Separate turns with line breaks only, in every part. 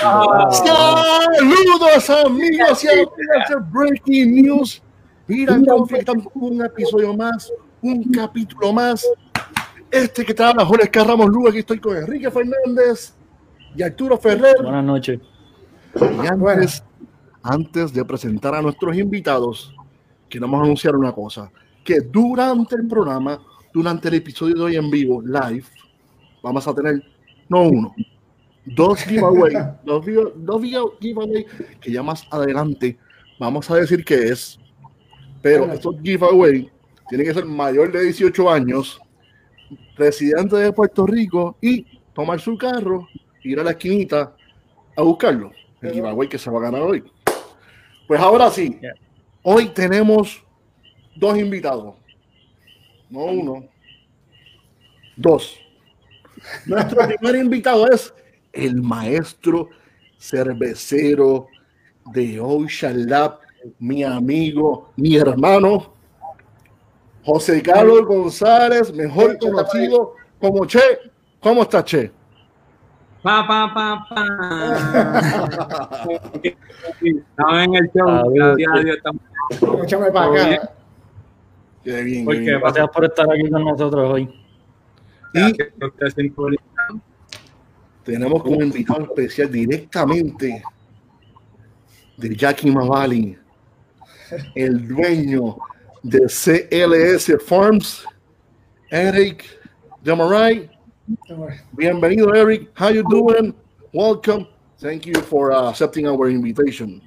Saludos amigos y amigas de Breaking News. Mira, estamos con un episodio más, un capítulo más. Este que habla Jorge Carramos Lugo, aquí estoy con Enrique Fernández y Arturo Ferrer.
Buenas noches.
Y antes, antes de presentar a nuestros invitados, queremos anunciar una cosa, que durante el programa, durante el episodio de hoy en vivo, live, vamos a tener, no uno, dos giveaways, dos, dos giveaways que ya más adelante vamos a decir qué es, pero estos giveaways tienen que ser mayor de 18 años, residente de Puerto Rico y tomar su carro, ir a la esquinita a buscarlo, el giveaway que se va a ganar hoy. Pues ahora sí, hoy tenemos dos invitados, no uno, dos. Nuestro primer invitado es el maestro cervecero de Ocean Lab, mi amigo, mi hermano, José Carlos González, mejor conocido como Che. ¿Cómo está Che?
Pa, pa, pa, pa. Estamos en el show. Gracias a Dios. Estamos...
Échame para acá.
Qué bien.
Porque
qué bien.
Gracias por estar aquí con nosotros hoy.
Y
Gracias a ustedes por-
tenemos como invitado especial directamente de Yakima Valley, el dueño de CLS Farms, Eric Desmarais. Bienvenido, Eric. How you doing? Welcome. Thank you for uh, accepting our invitation.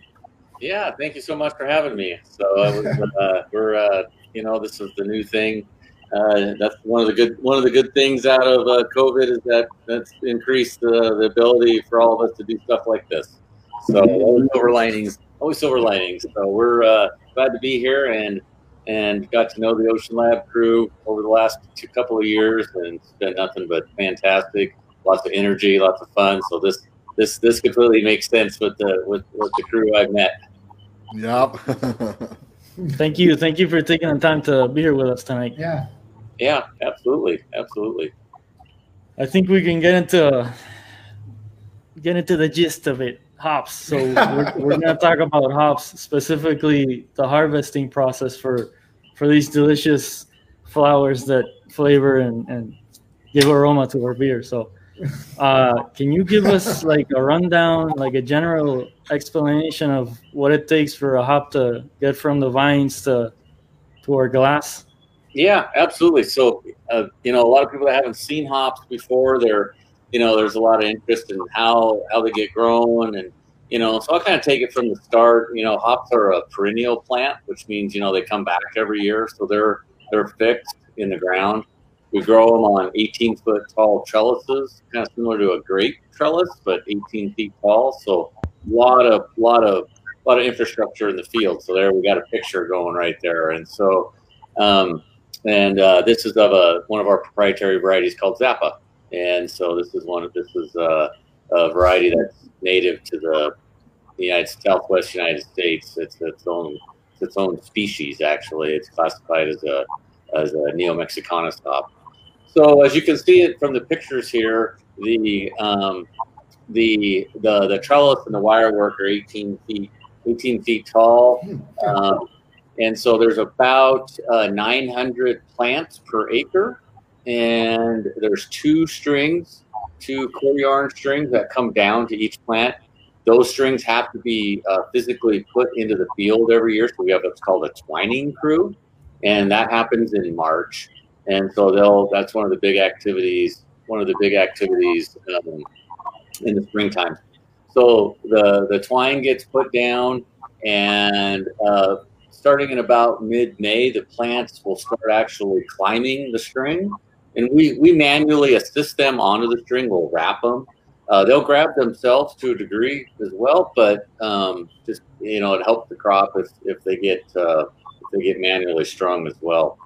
Yeah, thank you so much for having me. So uh, we're, uh, we're uh, you know, this is the new thing. Uh, that's one of the good one of the good things out of uh, COVID is that that's increased uh, the ability for all of us to do stuff like this. So always silver linings, always silver linings. So we're uh, glad to be here and and got to know the Ocean Lab crew over the last two couple of years, and it's been nothing but fantastic. Lots of energy, lots of fun. So this this this completely makes sense with the with, with the crew I've met.
Yep.
Thank you. Thank you for taking the time to be here with us tonight.
Yeah.
Yeah, absolutely, absolutely.
I think we can get into get into the gist of it. Hops. So we're, we're gonna talk about hops, specifically the harvesting process for for these delicious flowers that flavor and, and give aroma to our beer. So uh, can you give us like a rundown, like a general explanation of what it takes for a hop to get from the vines to to our glass?
Yeah, absolutely. So, uh, you know, a lot of people that haven't seen hops before, they're, you know, there's a lot of interest in how how they get grown, and you know, so I'll kind of take it from the start. You know, hops are a perennial plant, which means you know they come back every year, so they're they're fixed in the ground. We grow them on 18 foot tall trellises, kind of similar to a grape trellis, but 18 feet tall. So, a lot of lot of a lot of infrastructure in the field. So there, we got a picture going right there, and so. Um, and uh, this is of a one of our proprietary varieties called Zappa. And so this is one of this is a, a variety that's native to the, the United Southwest United States. It's its own it's its own species actually. It's classified as a as a Neo. So as you can see it from the pictures here, the um, the the the trellis and the wire work are 18 feet 18 feet tall. Um, and so there's about uh, 900 plants per acre, and there's two strings, two core yarn strings that come down to each plant. Those strings have to be uh, physically put into the field every year. So we have what's called a twining crew, and that happens in March. And so they'll that's one of the big activities. One of the big activities um, in the springtime. So the the twine gets put down, and uh, starting in about mid-May, the plants will start actually climbing the string, and we we manually assist them onto the string. We'll wrap them. Uh, they'll grab themselves to a degree as well, but um, just you know, it helps the crop if, if they get uh, if they get manually strung as well.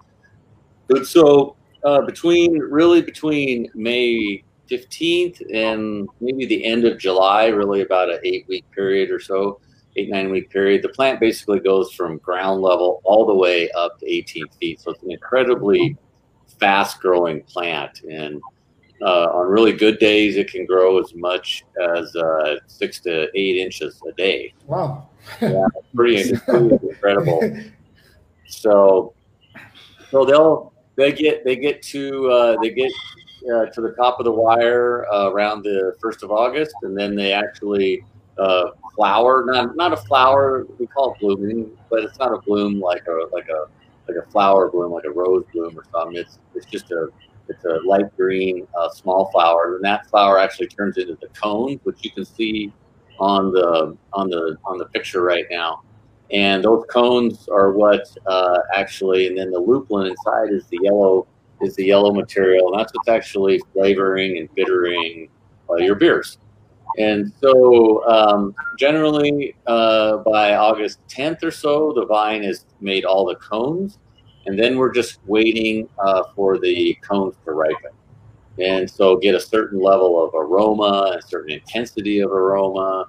But so uh, between really between May 15th and maybe the end of July, really about an eight week period or so, eight, nine week period, the plant basically goes from ground level all the way up to 18 feet. So it's an incredibly fast growing plant. And, uh, on really good days, it can grow as much as uh, six to eight inches a day.
Wow.
yeah, pretty, pretty incredible. So, so they'll they get they get to uh, they get uh, to the top of the wire uh, around the first of August, and then they actually uh, flower. Not not a flower. We call it blooming, but it's not a bloom like a like a like a flower bloom, like a rose bloom or something. It's it's just a it's a light green uh, small flower, and that flower actually turns into the cone, which you can see on the on the on the picture right now. And those cones are what uh, actually, and then the lupulin inside is the yellow is the yellow material, and that's what's actually flavoring and bittering uh, your beers. And so, um, generally, uh, by August 10th or so, the vine has made all the cones, and then we're just waiting uh, for the cones to ripen. And so, get a certain level of aroma, a certain intensity of aroma,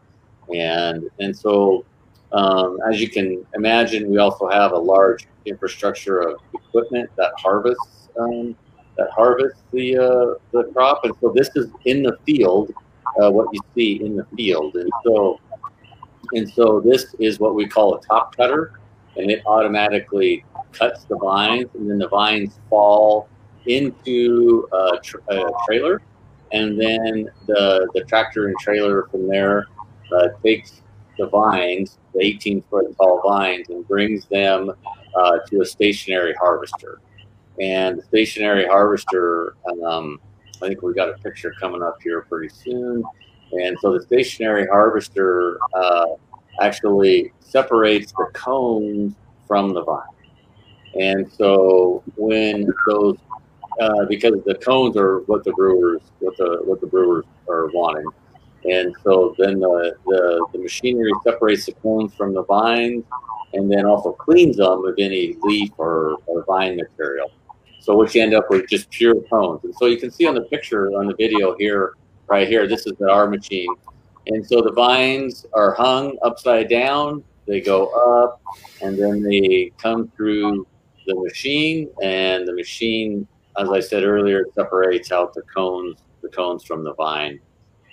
and and so, um, as you can imagine, we also have a large infrastructure of equipment that harvests um, that harvests the uh, the crop, and so this is in the field uh, what you see in the field. And so, and so this is what we call a top cutter, and it automatically cuts the vines, and then the vines fall into a, tra- a trailer, and then the the tractor and trailer from there uh, takes the vines, the 18 foot tall vines, and brings them uh, to a stationary harvester. And the stationary harvester um, I think we got a picture coming up here pretty soon. And so the stationary harvester uh, actually separates the cones from the vine. And so when those, uh, because the cones are what the brewers, what the what the brewers are wanting, and so then the, the, the machinery separates the cones from the vines, and then also cleans them of any leaf or, or vine material. So what you end up with just pure cones. And so you can see on the picture on the video here, right here, this is the R machine. And so the vines are hung upside down, they go up, and then they come through the machine, and the machine, as I said earlier, separates out the cones, the cones from the vine.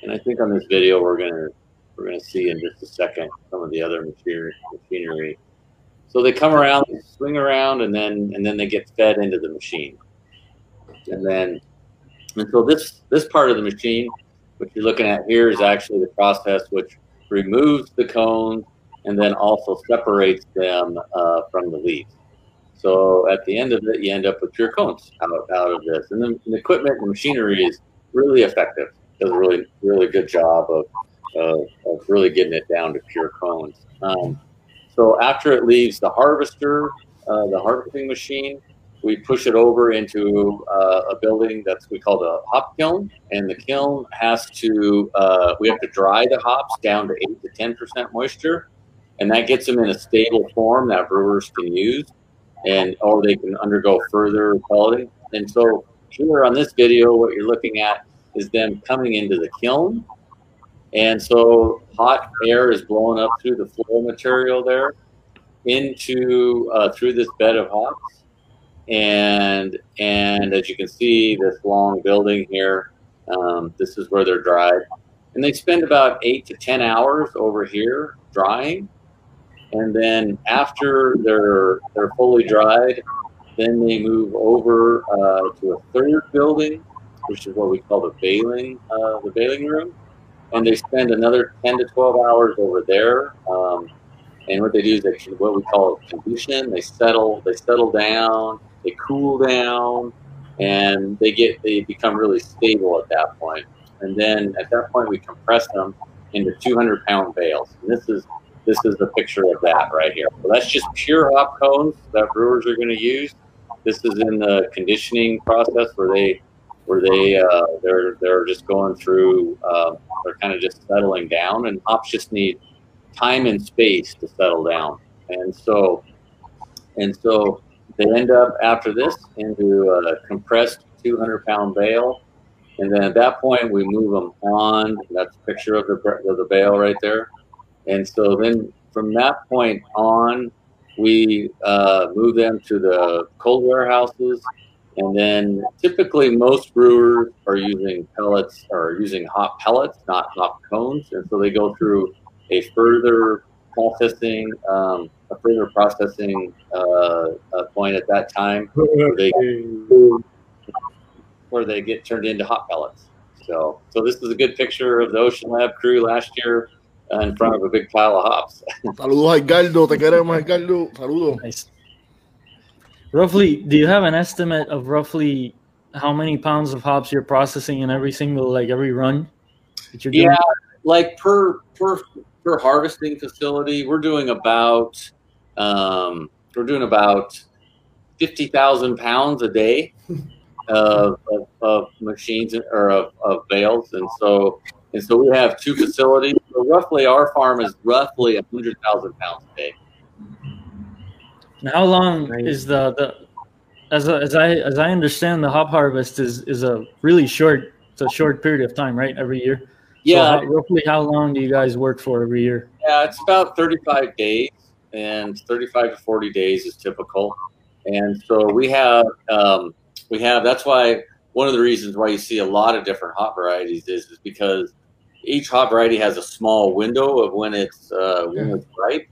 And I think on this video we're gonna we're gonna see in just a second some of the other machinery so they come around, they swing around, and then and then they get fed into the machine. And then and so this this part of the machine, what you're looking at here, is actually the process which removes the cones and then also separates them uh, from the leaves. So at the end of it, you end up with pure cones out, out of this. And then the equipment and machinery is really effective. Does a really really good job of, uh, of really getting it down to pure cones. Um, so after it leaves the harvester, uh, the harvesting machine, we push it over into uh, a building that's we call the hop kiln, and the kiln has to uh, we have to dry the hops down to eight to ten percent moisture, and that gets them in a stable form that brewers can use, and or they can undergo further quality. And so here on this video, what you're looking at is them coming into the kiln, and so hot air is blowing up through the floor material there into uh, through this bed of hops. And and as you can see, this long building here, um, this is where they're dried. And they spend about eight to 10 hours over here drying. And then after they're, they're fully dried, then they move over uh, to a third building, which is what we call the baling, uh, the baling room and they spend another 10 to 12 hours over there. Um, and what they do is they what we call condition. They settle, they settle down, they cool down, and they get they become really stable at that point. And then at that point, we compress them into 200 pound bales. And this is this is the picture of that right here. So that's just pure hop cones that brewers are going to use. This is in the conditioning process where they where they uh, they're they're just going through uh, they're kind of just settling down and hops just need time and space to settle down. And so and so they end up after this into a compressed 200 pound bale. And then at that point we move them on. That's a picture of the of the bale right there. And so then from that point on we uh, move them to the cold warehouses And then typically most brewers are using pellets or using hop pellets, not hop cones. And so they go through a further processing, um, a further processing uh, point at that time where they, where they get turned into hop pellets. So, so this is a good picture of the Ocean Lab crew last year uh, in front of a big pile of hops.
Saludos, Edgardo. Te queremos, Edgardo. Saludos.
Nice. Roughly, do you have an estimate of roughly how many pounds of hops you're processing in every single, like every run
that you're doing? Yeah, like per per per harvesting facility, we're doing about um, we're doing about fifty thousand pounds a day of, of, of, machines or of, of bales, and so and so we have two facilities. So roughly, our farm is roughly hundred thousand pounds a day.
And how long right. is the the as a, as I as I understand the hop harvest is is a really short it's a short period of time, right? Every year.
Yeah.
So how, roughly, how long do you guys work for every year?
Yeah, it's about thirty-five days, and thirty-five to forty days is typical. And so we have um, we have that's why one of the reasons why you see a lot of different hop varieties is is because each hop variety has a small window of when it's uh, when it's ripe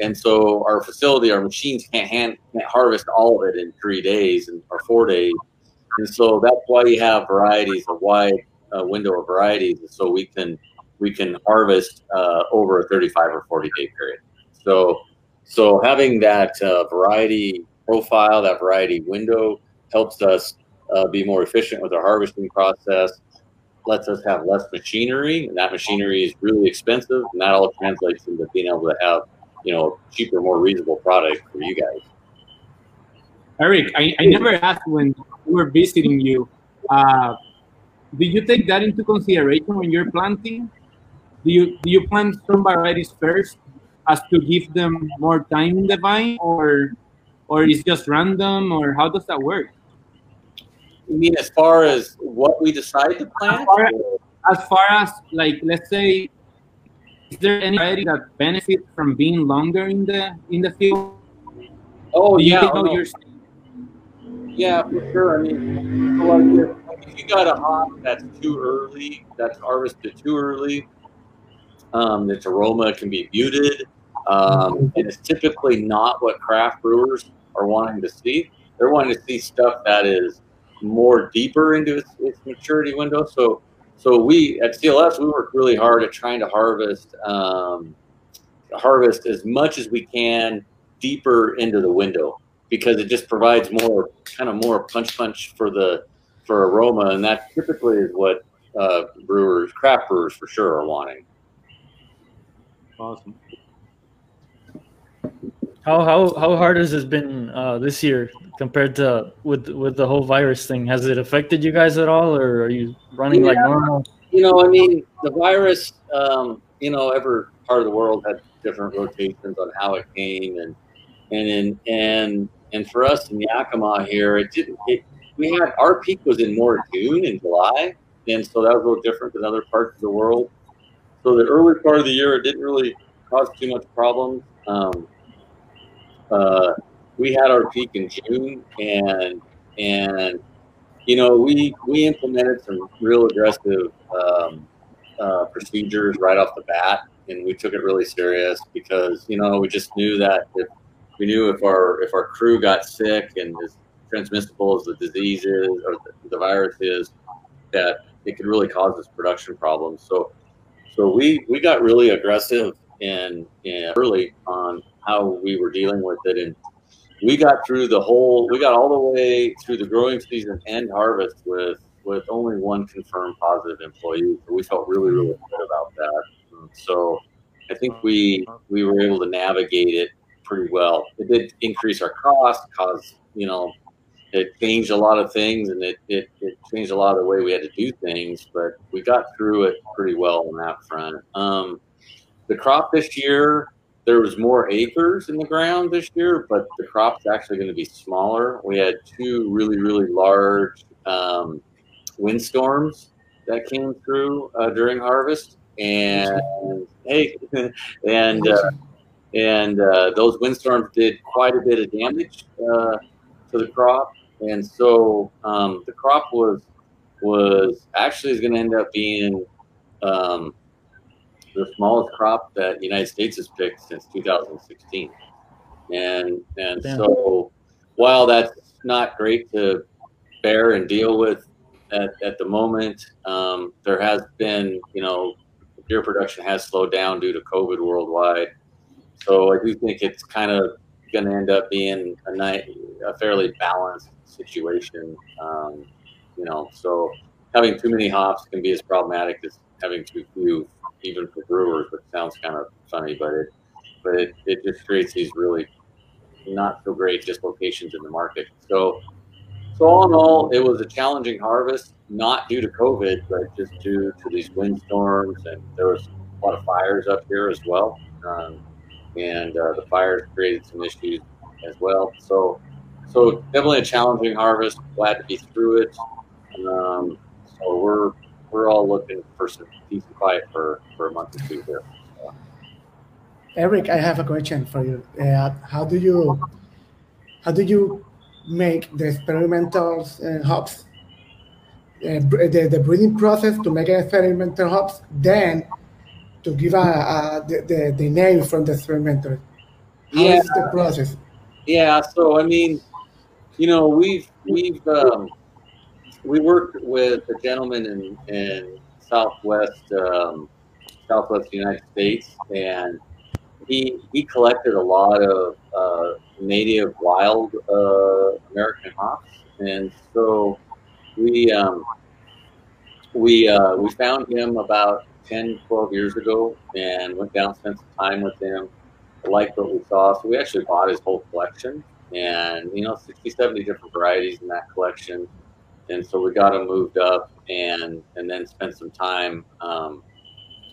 and so our facility, our machines can't hand, can't harvest all of it in three days and or four days, and so that's why you have varieties, a wide uh, window of varieties, so we can we can harvest uh, over a 35 or 40 day period. So so having that uh, variety profile, that variety window, helps us uh, be more efficient with our harvesting process. Lets us have less machinery, and that machinery is really expensive, and that all translates into being able to have you know cheaper, more reasonable product for you guys.
Eric, I, I never asked when we were visiting you. Uh, do you take that into consideration when you're planting? Do you do you plant some varieties first as to give them more time in the vine, or or is just random, or how does that work?
You mean as far as what we decide to plant?
As far as, as, far as like, let's say is there any variety that benefit from being longer in the in the field?
Oh yeah, oh, no. yeah, for sure. I mean, if you got a hop that's too early, that's harvested too early, um, its aroma can be muted, um, and it's typically not what craft brewers are wanting to see. They're wanting to see stuff that is more deeper into its, its maturity window. So so we at CLS we work really hard at trying to harvest um, harvest as much as we can deeper into the window because it just provides more kind of more punch punch for the for aroma and that typically is what uh, brewers craft brewers for sure are wanting.
Awesome.
How how how hard has this been uh, this year compared to with with the whole virus thing? Has it affected you guys at all, or are you running yeah. like normal?
You know, I mean, the virus. Um, you know, every part of the world had different rotations on how it came, and and and and for us in Yakima here, it didn't. It, we had our peak was in more June and July, and so that was a little different than other parts of the world. So the early part of the year, it didn't really cause too much problems. Um, uh, we had our peak in June, and and you know we we implemented some real aggressive um, uh, procedures right off the bat, and we took it really serious because you know we just knew that if we knew if our if our crew got sick and as transmissible as the disease is or the, the virus is, that it could really cause us production problems. So so we we got really aggressive and, and early on how we were dealing with it. And we got through the whole, we got all the way through the growing season and harvest with with only one confirmed positive employee. We felt really, really good about that. So I think we we were able to navigate it pretty well. It did increase our cost, cause you know, it changed a lot of things, and it, it it changed a lot of the way we had to do things. But we got through it pretty well on that front. Um, the crop this year there was more acres in the ground this year, but the crop's actually going to be smaller. We had two really, really large um, windstorms that came through uh, during harvest, and hey, and uh, and uh, those windstorms did quite a bit of damage uh, to the crop. and so um, the crop was was actually is going to end up being um, the smallest crop that the United States has picked since 2016. And and
Damn.
so while that's not great to bear and deal with at, at the moment, um, there has been, you know, beer production has slowed down due to COVID worldwide. So I do think it's kind of going to end up being a, ni- a fairly balanced situation. Um, you know, so having too many hops can be as problematic as having too few, even for brewers, which sounds kind of funny, but it, but it, it just creates these really not so great dislocations in the market. So, so all in all, it was a challenging harvest, not due to COVID, but just due to these windstorms, and there was a lot of fires up here as well, um, and uh, the fires created some issues as well. So, so definitely a challenging harvest. Glad to be through it. Um, so we're we're all looking for some peace and quiet for for a month or two here.
Eric, I have a question for you. Uh, how do you how do you make the experimental uh, hops, uh, the, the breeding process to make an experimental hops, then to give a, a the, the, the name from the experimental? How is
Yeah.
the process?
Yeah, so I mean, you know, we've we've um, we worked with a gentleman in in Southwest um, Southwest United States, and he he collected a lot of uh, native wild uh, American hops, and so we um, we uh, we found him about 10, 12 years ago, and went down spent some time with him liked what we saw. So we actually bought his whole collection and, you know, 60, 70 different varieties in that collection. And so we got him moved up and, and then spent some time, um,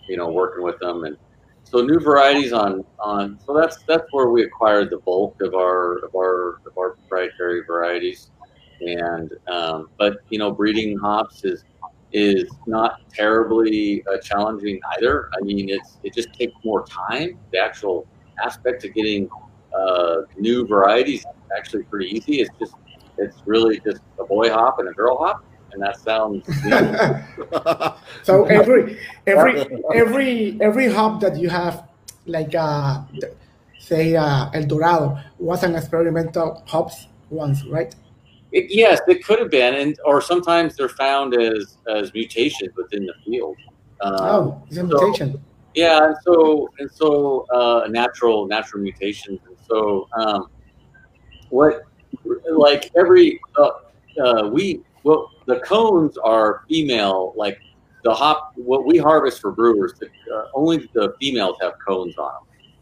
you know, working with them. And so new varieties on, on, so that's, that's where we acquired the bulk of our, of our, of our proprietary varieties. And, um, but, you know, breeding hops is, is not terribly uh, challenging either. I mean, it's, it just takes more time. The actual aspect of getting uh, new varieties is actually pretty easy. It's just it's really just a boy hop and a girl hop, and that sounds you know,
so every every every every hop that you have, like uh, say uh, El Dorado, was an experimental hops once, right?
it, yes, it could have been, and or sometimes they're found as as mutations within the field. Um,
oh, it's a
so-
mutation.
Yeah, and so and so uh, natural natural mutations, and so um, what like every uh, uh, we well the cones are female like the hop what we harvest for brewers the, uh, only the females have cones on them,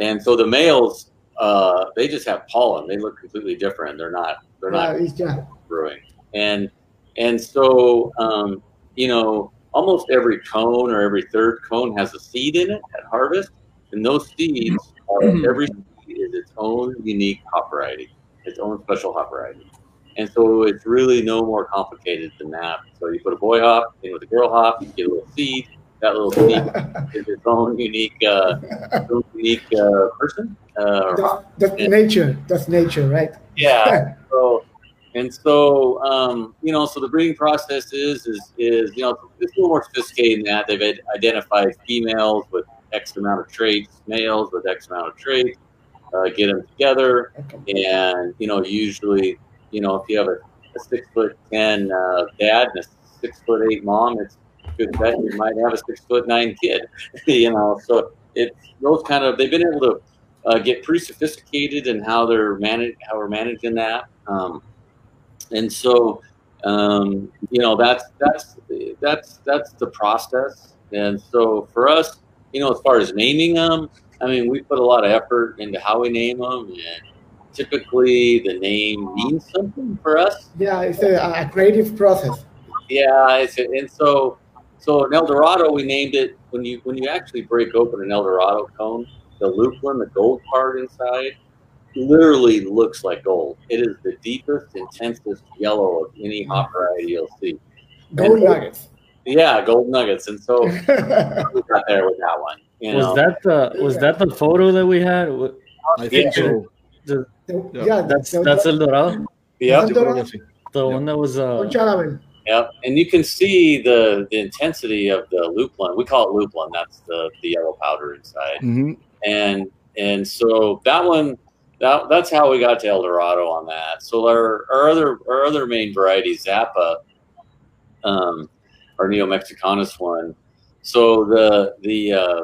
and so the males uh, they just have pollen they look completely different they're not they're not
it's, yeah.
brewing. And and so um, you know, almost every cone or every third cone has a seed in it at harvest, and those seeds are every seed is its own unique hop variety, its own special hop variety. And so it's really no more complicated than that. So you put a boy hop in with a girl hop, you get a little seed. That little seed is its own unique, uh, its own unique uh, person uh,
that's, that's nature. That's nature, right?
Yeah. So and so um, you know, so the breeding process is is is you know it's a little more sophisticated than that. They've identified females with X amount of traits, males with X amount of traits, uh, get them together, and you know usually you know if you have a, a six foot ten uh, dad and a six foot eight mom, it's good bet you might have a six foot nine kid. you know, so it's those kind of they've been able to uh, get pretty sophisticated in how they're manage how we're managing that. Um, and so um, you know that's that's that's that's the process. And so for us, you know, as far as naming them, I mean, we put a lot of effort into how we name them, and typically the name means something for us.
Yeah, it's a, a creative process.
Yeah, it's, and so so an Eldorado, we named it when you when you actually break open an El Dorado cone, the lupulin, the gold part inside, literally looks like gold. It is the deepest, intensest yellow of any hop variety you'll see.
Gold nuggets.
Yeah, gold nuggets, and so we got there with that one. You
Was
know,
that the was that the photo that we had?
I think so.
the-
The-
Yeah.
yeah,
That's
the-
that's El Dorado.
Yep.
Yo creo.
The one that was uh,
Concha.
Yep, and you can see the the intensity of the lupulin. We call it lupulin. That's the the yellow powder inside.
Ujú.
and and so that one that that's how we got to El Dorado on that. So our our other our other main variety Zappa, um, our Neo Mexicanus one. So the the uh,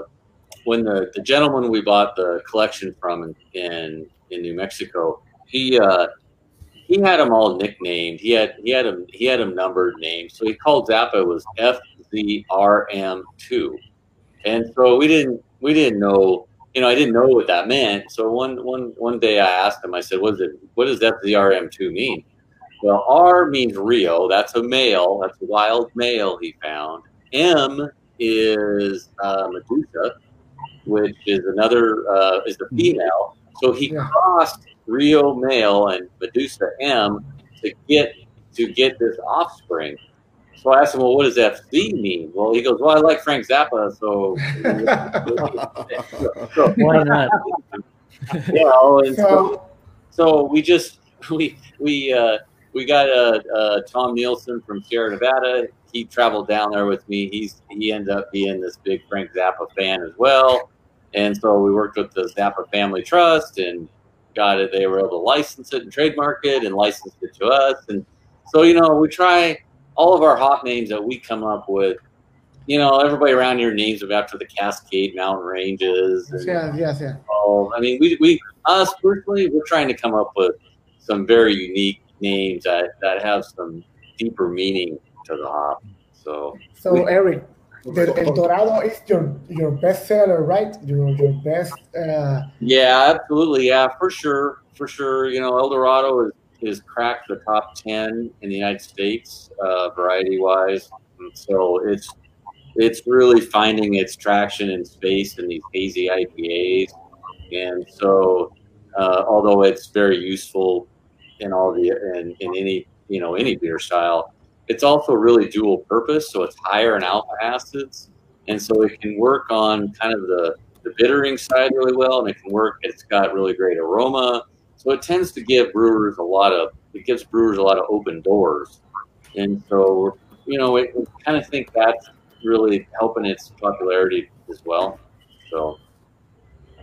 when the the gentleman we bought the collection from in in, in New Mexico, he uh, he had them all nicknamed. He had he had them he had them numbered names. So he called Zappa was FZRM2, and so we didn't we didn't know you know, I didn't know what that meant. So one one one day I asked him, I said, "What is it? What does FZRM2 mean?" Well, R means Rio. That's a male. That's a wild male he found. M is uh, Medusa, which is another uh, is a female. So he
Yeah.
crossed Rio male and Medusa M to get to get this offspring. So I asked him, "Well, what does FZ mean?" Well, he goes, "Well, I like Frank Zappa, so." so
why not?
you know, and so,
So,
so we just we we uh, we got uh, uh, Tom Nielsen from Sierra Nevada. He traveled down there with me. He's he ended up being this big Frank Zappa fan as well, and so we worked with the Zappa Family Trust and got it. They were able to license it and trademark it and license it to us. And so you know we try all of our hot names that we come up with. You know, everybody around here names them after the Cascade Mountain Ranges. And,
yes, yes, yes.
Oh, I mean, we, we us personally, we're trying to come up with some very unique names that, that have some deeper meaning to the hop. So
So, Eric, the El Dorado is your your best seller, right? Your your best. Uh,
yeah, absolutely, yeah, for sure, for sure. You know, El Dorado is is cracked the top ten in the United States, uh, variety wise. So it's it's really finding its traction in space in these hazy IPAs, and so uh, although it's very useful in all the in, in any you know any beer style, it's also really dual purpose. So it's higher in alpha acids, and so it can work on kind of the the bittering side really well, and it can work. It's got really great aroma, so it tends to give brewers a lot of it gives brewers a lot of open doors, and so you know it, we kind of think that's really helping its popularity as well. So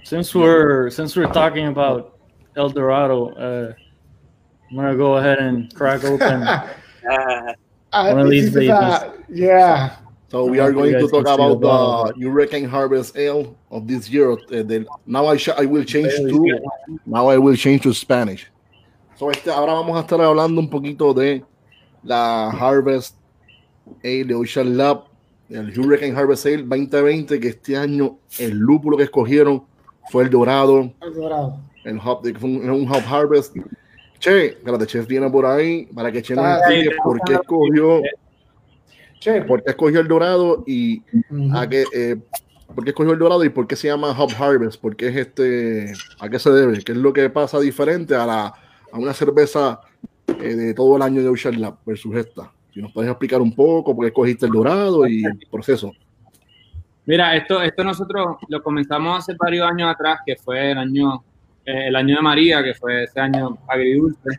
Since we're since we're talking about El Dorado, uh, I'm gonna go ahead and crack open.
ah,
One of
this
these
a- yeah.
So we are going to talk about the Hurricane Harvest Ale of this year. Uh, the, now I, I will change to now I will change to Spanish. So este, ahora vamos a estar hablando un poquito de la Harvest Ale de Ocean Lab, el Hurricane Harvest Ale 2020, que este año el lúpulo que escogieron fue el dorado,
El Dorado.
el hop, un, un hop harvest. Che, espérate, Chef viene por ahí para que Che nos explique por qué escogió,
Che,
por qué escogió el dorado y a qué, eh, por qué escogió el dorado y por qué se llama hop harvest, por qué es este, a qué se debe, qué es lo que pasa diferente a la a una cerveza eh, de todo el año de Ocean Lab versus esta. Si nos puedes explicar un poco por qué escogiste el dorado y el proceso.
Mira, esto, esto nosotros lo comenzamos hace varios años atrás, que fue el año, eh, el año de María, que fue ese año agridulce.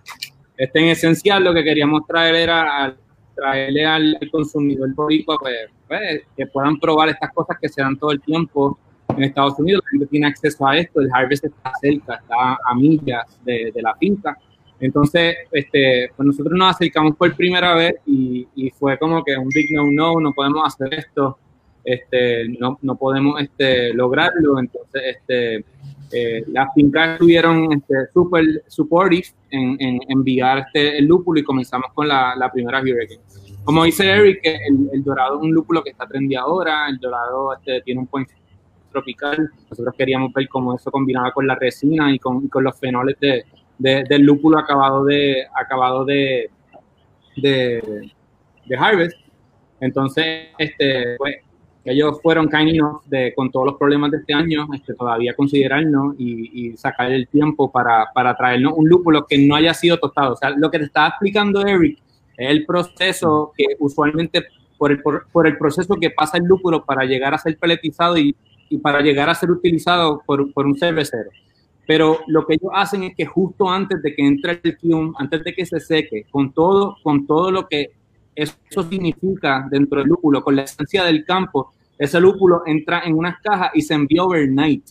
Este, en esencial, lo que queríamos traer era traerle al consumidor boricua, pues, pues, que puedan probar estas cosas que se dan todo el tiempo en Estados Unidos. La gente tiene acceso a esto, el harvest está cerca, está a millas de, de la finca. Entonces, este, pues nosotros nos acercamos por primera vez y, y fue como que un big no-no, no podemos hacer esto este, no, no podemos este, lograrlo. Entonces, este, eh, las fincas estuvieron este, súper supportive en, en enviar este, el lúpulo y comenzamos con la, la primera Hurricane. Como dice Eric, el, el dorado es un lúpulo que está trendy ahora, el dorado este, tiene un point tropical. Nosotros queríamos ver cómo eso combinaba con la resina y con, y con los fenoles de, de- del lúpulo acabado de, acabado de, de, de Harvest. Entonces, este, pues, ellos fueron kind enough con todos los problemas de este año, este, todavía considerarnos y, sacar el tiempo para, para traernos un lúpulo que no haya sido tostado. O sea, lo que te estaba explicando Eric es el proceso que usualmente, por el, por, por el proceso que pasa el lúpulo para llegar a ser peletizado y, y para llegar a ser utilizado por, por un cervecero. pero lo que ellos hacen es que justo antes de que entre el cume, antes de que se seque, con todo, con todo lo que eso significa dentro del lúpulo, con la esencia del campo, ese lúpulo entra en unas cajas y se envía overnight.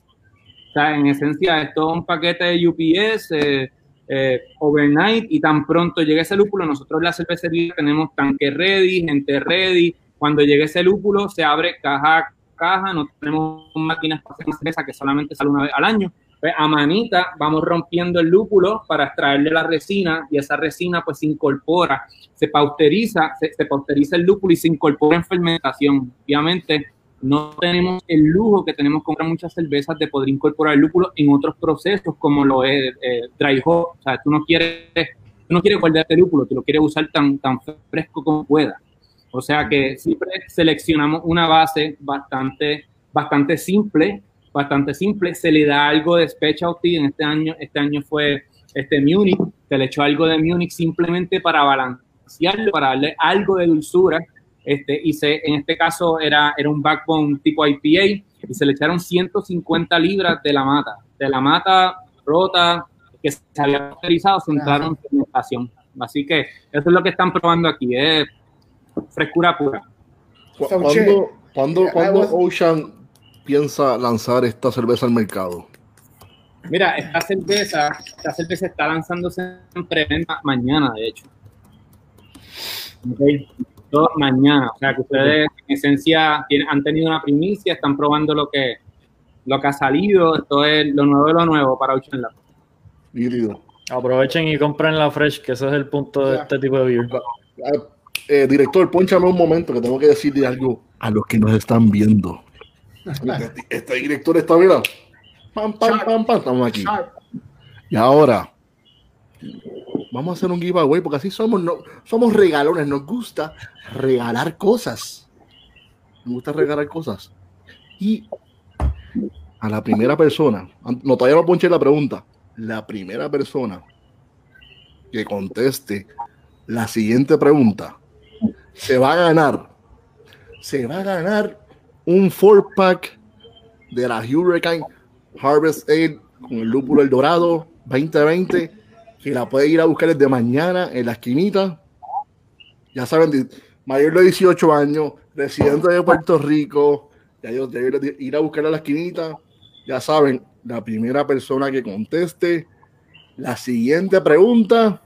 O sea, en esencia, es un paquete de UPS eh, eh, overnight y tan pronto llegue ese lúpulo, nosotros en la cervecería tenemos tanque ready, gente ready. Cuando llegue ese lúpulo, se abre caja a caja, no tenemos máquinas para hacer cerveza que solamente sale una vez al año. Pues a manita vamos rompiendo el lúpulo para extraerle la resina y esa resina pues se incorpora, se pausteriza, se, pausteriza el lúpulo y se incorpora en fermentación. Obviamente no tenemos el lujo que tenemos con muchas cervezas de poder incorporar el lúpulo en otros procesos como lo es eh, dry hop. O sea, tú no quieres, tú no quieres guardarte el lúpulo, tú lo quieres usar tan, tan fresco como pueda. O sea que siempre seleccionamos una base bastante, bastante simple, bastante simple. Se le da algo de specialty en este año. Este año fue este Munich. Se le echó algo de Munich simplemente para balancearlo, para darle algo de dulzura este, y se, en este caso era, era un backbone tipo IPA y se le echaron 150 libras de la mata, de la mata rota que se había pasteurizado, se entraron en fermentación. Así que eso es lo que están probando aquí, es frescura pura.
¿Cuándo, ¿cuándo, ¿cuándo Ocean piensa lanzar esta cerveza al mercado?
Mira, esta cerveza, esta cerveza está lanzándose en preventa mañana, de hecho. Okay mañana. O sea, que ustedes en esencia tienen, han tenido una primicia, están probando lo que, lo que ha salido. Esto es lo nuevo de lo nuevo para Ocean Lab.
Aprovechen y compren la Fresh, que ese es el punto de este tipo de beer.
Eh, director, ponchame un momento que tengo que decirle algo a los que nos están viendo. Este, este director está, mira, pam, pam, pam, pam, estamos aquí. Y ahora, vamos a hacer un giveaway porque así somos, no, somos regalones, nos gusta regalar cosas. Nos gusta regalar cosas. Y a la primera persona, no todavía no ponché la pregunta, la primera persona que conteste la siguiente pregunta se va a ganar, se va a ganar un four pack de la Hurricane Harvest Ale con el lúpulo El Dorado 2020 que la puede ir a buscar desde mañana en la esquinita. Ya saben, mayor de 18 años, residente de Puerto Rico, ya deben ir a buscar a la esquinita. Ya saben, la primera persona que conteste la siguiente pregunta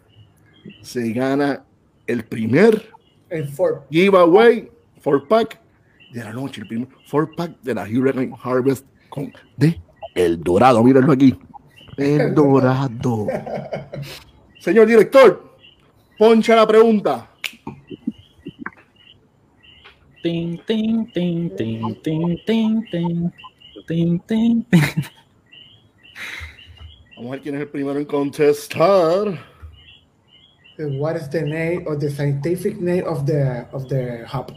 se gana el primer
el four.
giveaway, four pack de la noche, el primer four pack de la Hurricane Harvest con de El Dorado. Mírenlo aquí. El Dorado. Señor director, poncha la pregunta.
Ting, ting, ting, ting, ting, ting, ting, ting, ting,
Vamos a ver quién es el primero en contestar.
What is the name or the scientific name of the of the hop?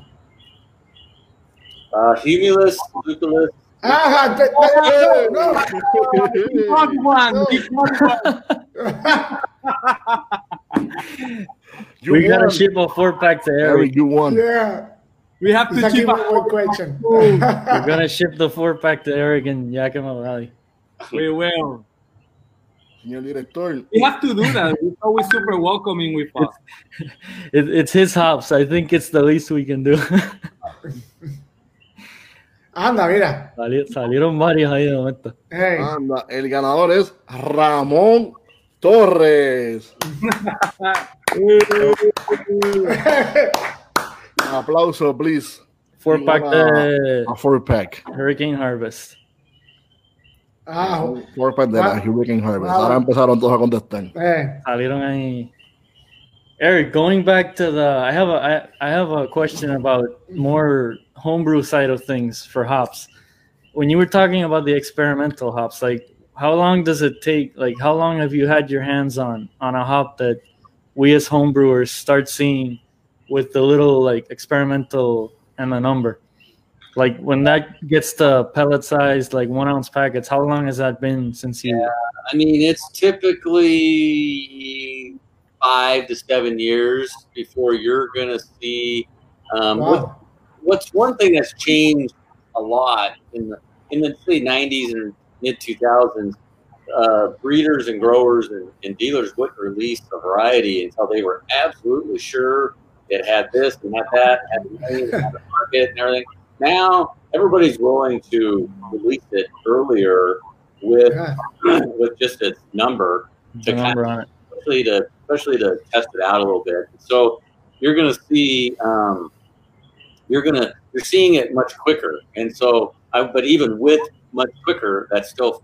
Uh, Humulus lupulus
Ah, no, no.
one.
you we got to ship a four pack to Eric.
Eric you won.
Yeah.
We have to ship a
one question.
We're gonna ship the four pack to Eric and Yakima Valley.
We will.
Señor director.
We have to do that. He's always super welcoming with us.
It, it's his house. I think it's the least we can do.
Anda, mira.
salieron varios ahí de momento.
Anda, el ganador es Ramón Torres. aplauso, please.
Four pack de
a four pack.
Hurricane Harvest.
Ah,
four pack de la Hurricane Harvest. Ahora empezaron todos a contestar.
Eh.
Salieron ahí. Eric, going back to the, I have a, I, I have a question about more homebrew side of things for hops. When you were talking about the experimental hops, like how long does it take? Like how long have you had your hands on on a hop that we as homebrewers start seeing with the little like experimental and the number? Like when that gets to pellet size, like one ounce packets, how long has that been since you?
Yeah, I mean it's typically five to seven years before you're gonna see um, wow what's one thing that's changed a lot in the in the say 90s and mid 2000s uh, breeders and growers and, and, dealers wouldn't release a variety until they were absolutely sure it had this and had that, had the, had the market and everything. Now everybody's willing to release it earlier with yeah. with just its number
to kind of,
especially to especially to test it out a little bit. So you're going to see um, you're to you're seeing it much quicker, and so I, but even with much quicker, that's still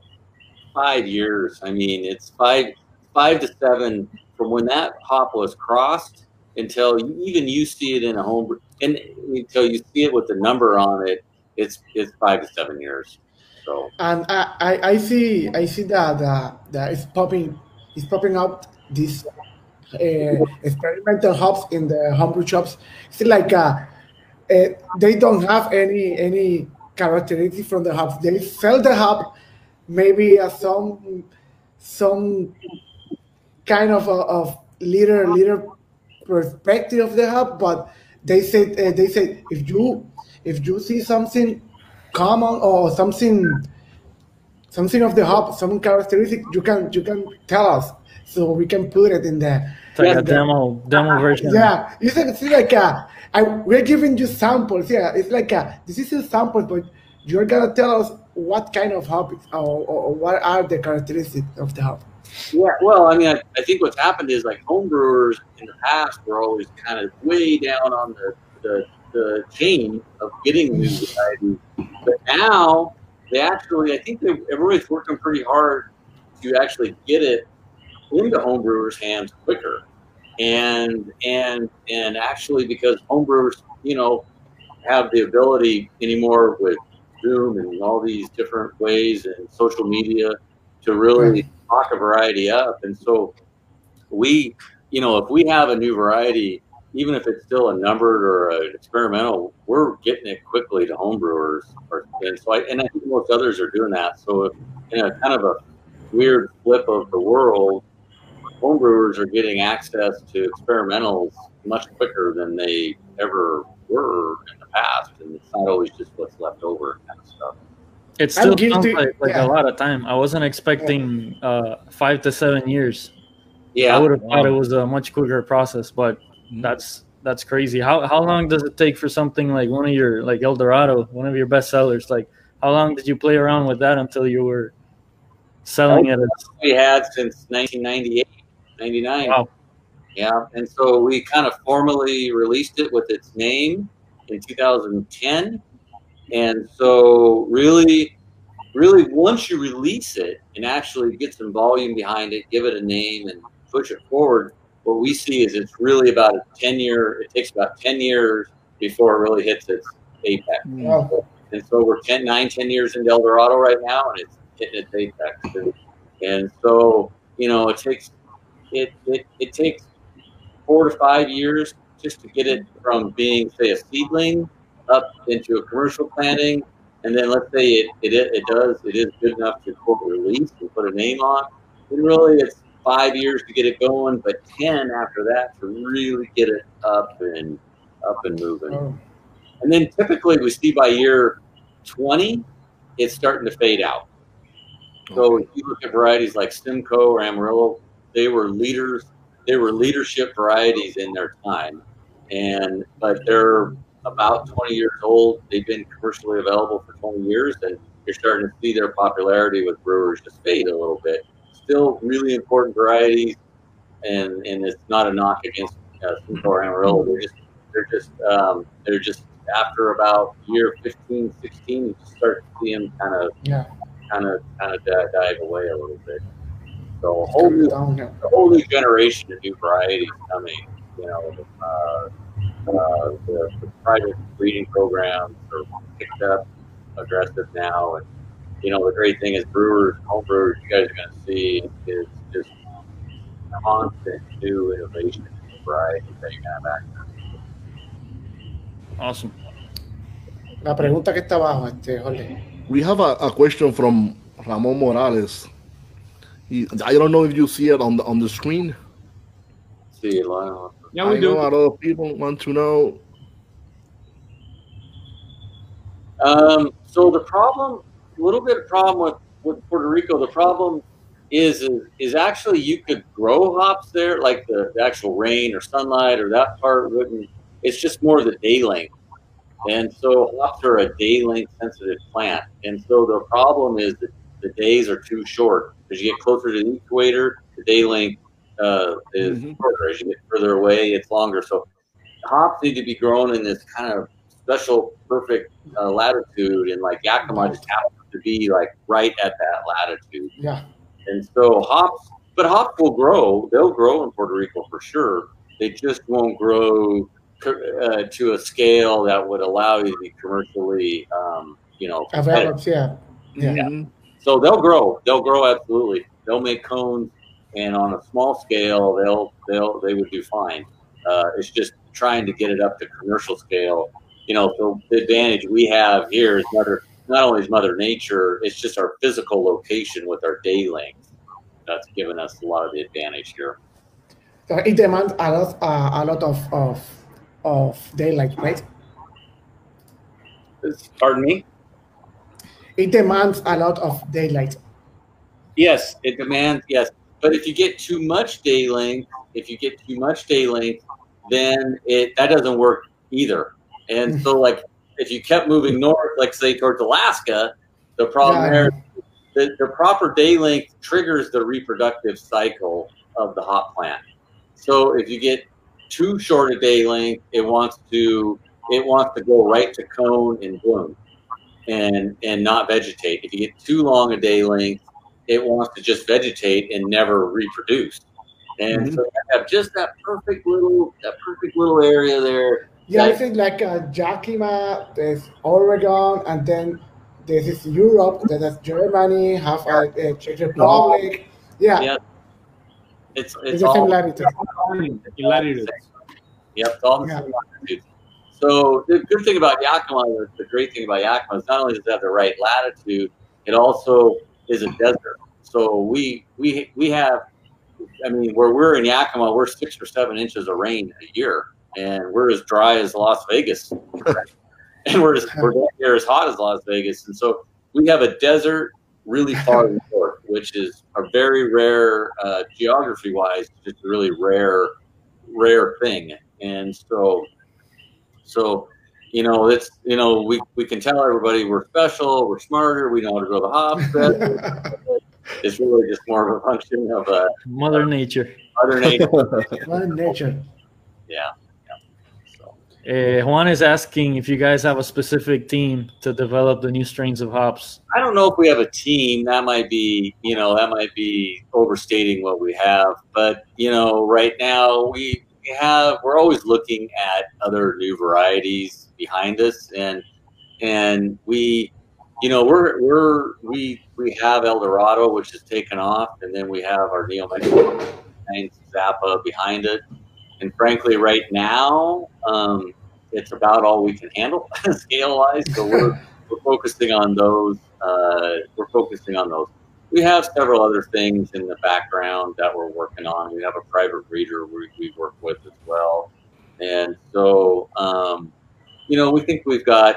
five years. I mean, it's five five to seven from when that hop was crossed until even you see it in a home and until you see it with the number on it, it's it's five to seven years. So
and I, I, see I see that uh, that it's popping it's popping out these uh, experimental hops in the homebrew shops. It's like uh, uh, they don't have any any characteristics from the hub. They sell the hub maybe uh, some some kind of a, of leader leader perspective of the hub, but they said uh, they said if you if you see something common or something something of the hub, some characteristic, you can you can tell us so we can put it in there.
It's like a demo demo ah, version.
Yeah, it's like, it's like a, I, we're giving you samples. Yeah, it's like a, this is a sample, but you're gonna tell us what kind of hop or, or, what are the characteristics of the hop.
Yeah, well, I mean, I, I think what's happened is like homebrewers in the past were always kind of way down on the, the, the chain of getting new varieties, but now they actually, I think they, everybody's working pretty hard to actually get it into homebrewers' hands quicker, and and and actually because homebrewers, you know, have the ability anymore with Zoom and all these different ways and social media to really talk a variety up. And so we, you know, if we have a new variety, even if it's still a numbered or an experimental, we're getting it quickly to homebrewers. And so I, and I think most others are doing that. So if, in a kind of a weird flip of the world, homebrewers are getting access to experimentals much quicker than they ever were in the past, and it's not always just what's left over kind of stuff.
It still sounds like, like yeah. a lot of time. I wasn't expecting uh, five to seven years.
Yeah,
I would have thought it was a much quicker process, but that's that's crazy. How how long does it take for something like one of your like El Dorado, one of your best sellers? Like, how long did you play around with that until you were selling it?
We had since 1998, 99. Wow. Yeah, and so we kind of formally released it with its name in 2010. And so, really, really, once you release it and actually get some volume behind it, give it a name, and push it forward, what we see is it's really about a 10 year, it takes about 10 years before it really hits its apex. Wow. And so, we're 10, 9, 10 years in El Dorado right now, and it's hitting its apex. And, and so, you know, it takes it, it, it takes four to five years just to get it from being, say, a seedling up into a commercial planting. And then let's say it, it, it does, it is good enough to quote release and put a name on. Then really it's five years to get it going, but 10 after that to really get it up and up and moving. Oh. And then typically we see by year 20, it's starting to fade out. So if you look at varieties like Simcoe or Amarillo, they were leaders they were leadership varieties in their time, and but they're about 20 years old. They've been commercially available for 20 years, and you're starting to see their popularity with brewers just fade a little bit. Still, really important varieties, and and it's not a knock against uh, Simcoe Amarillo. They're just they're just um, they're just after about year 15, 16, you start to see them kind of yeah. kind of kind of dive away a little bit. So a whole new, a whole new generation of new varieties coming. You know, uh, uh, the, the, private breeding programs are picked up aggressive now, and you know the great thing is brewers, home brewers, you guys are going to see is just constant new innovation in varieties that you have access to.
Awesome.
La pregunta que está abajo, este, Jorge.
We have a, a question from Ramon Morales. I don't know if you see it on the on the screen.
See it live.
Yeah, we I do. know a lot of people want to know.
Um, so the problem, a little bit of problem with, with Puerto Rico. The problem is, is is actually you could grow hops there, like the, the actual rain or sunlight or that part wouldn't. It's just more the day length, and so hops are a day length sensitive plant, and so the problem is that the days are too short. As you get closer to the equator, the day length uh, is
Mhm.
shorter. As you get further away, it's longer. So hops need to be grown in this kind of special, perfect uh, latitude, and like Yakima just happens to be like right at that latitude.
Yeah.
And so hops, but hops will grow. They'll grow in Puerto Rico for sure. They just won't grow uh, to a scale that would allow you to be commercially, um, you know, competitive.
Available, yeah. Yeah.
So they'll grow. They'll grow absolutely. They'll make cones, and on a small scale, they'll they'll they would do fine. Uh, it's just trying to get it up to commercial scale. You know, so the advantage we have here is mother. Not only is Mother Nature, it's just our physical location with our day length that's given us a lot of the advantage here.
So it demands a lot, uh, a lot of, of, of daylight, right?
Pardon me.
It demands a lot of daylight.
Yes, it demands yes, but if you get too much day length, if you get too much day length, then it that doesn't work either. And so, like, if you kept moving north, like say towards Alaska, the problem
Yeah.
there, the, the proper day length triggers the reproductive cycle of the hop plant. So if you get too short a day length, it wants to it wants to go right to cone and bloom, and and not vegetate. If you get too long a day length, it wants to just vegetate and never reproduce. And so you have just that perfect little that perfect little area there.
Yeah, I
Like-
think like uh, Yakima, there's Oregon, and then this is Europe, then there's Germany, have uh, uh, Czech Republic. Yeah,
Yeah. It's
it's
it's
the same
all
latitude.
Yep, it's all the
Yeah.
same latitude. So the good thing about Yakima, the, great thing about Yakima is not only does it have the right latitude, it also is a desert. So we we we have, I mean, where we're in Yakima, we're six or seven inches of rain a year, and we're as dry as Las Vegas, and we're as, we're down here as hot as Las Vegas, and so we have a desert really far north, which is a very rare uh, geography-wise, just a really rare rare thing. And so, so, you know, it's, you know, we, we can tell everybody we're special, we're smarter, we know how to grow the hops better. it's really just more of a function of uh,
Mother Nature.
other nature.
Well, in nature.
yeah. yeah.
Uh, Juan is asking if you guys have a specific team to develop the new strains of hops.
I don't know if we have a team. That might be, you know, that might be overstating what we have. But you know, right now we we have we're always looking at other new varieties behind us, and and we, you know, we're we're we we have El Dorado, which has taken off, and then we have our Neo Mexican Zappa behind it. And frankly, right now, um, it's about all we can handle scale wise. So we're we're focusing on those. Uh, we're focusing on those. We have several other things in the background that we're working on. We have a private breeder we, we work with as well, and so um, you know we think we've got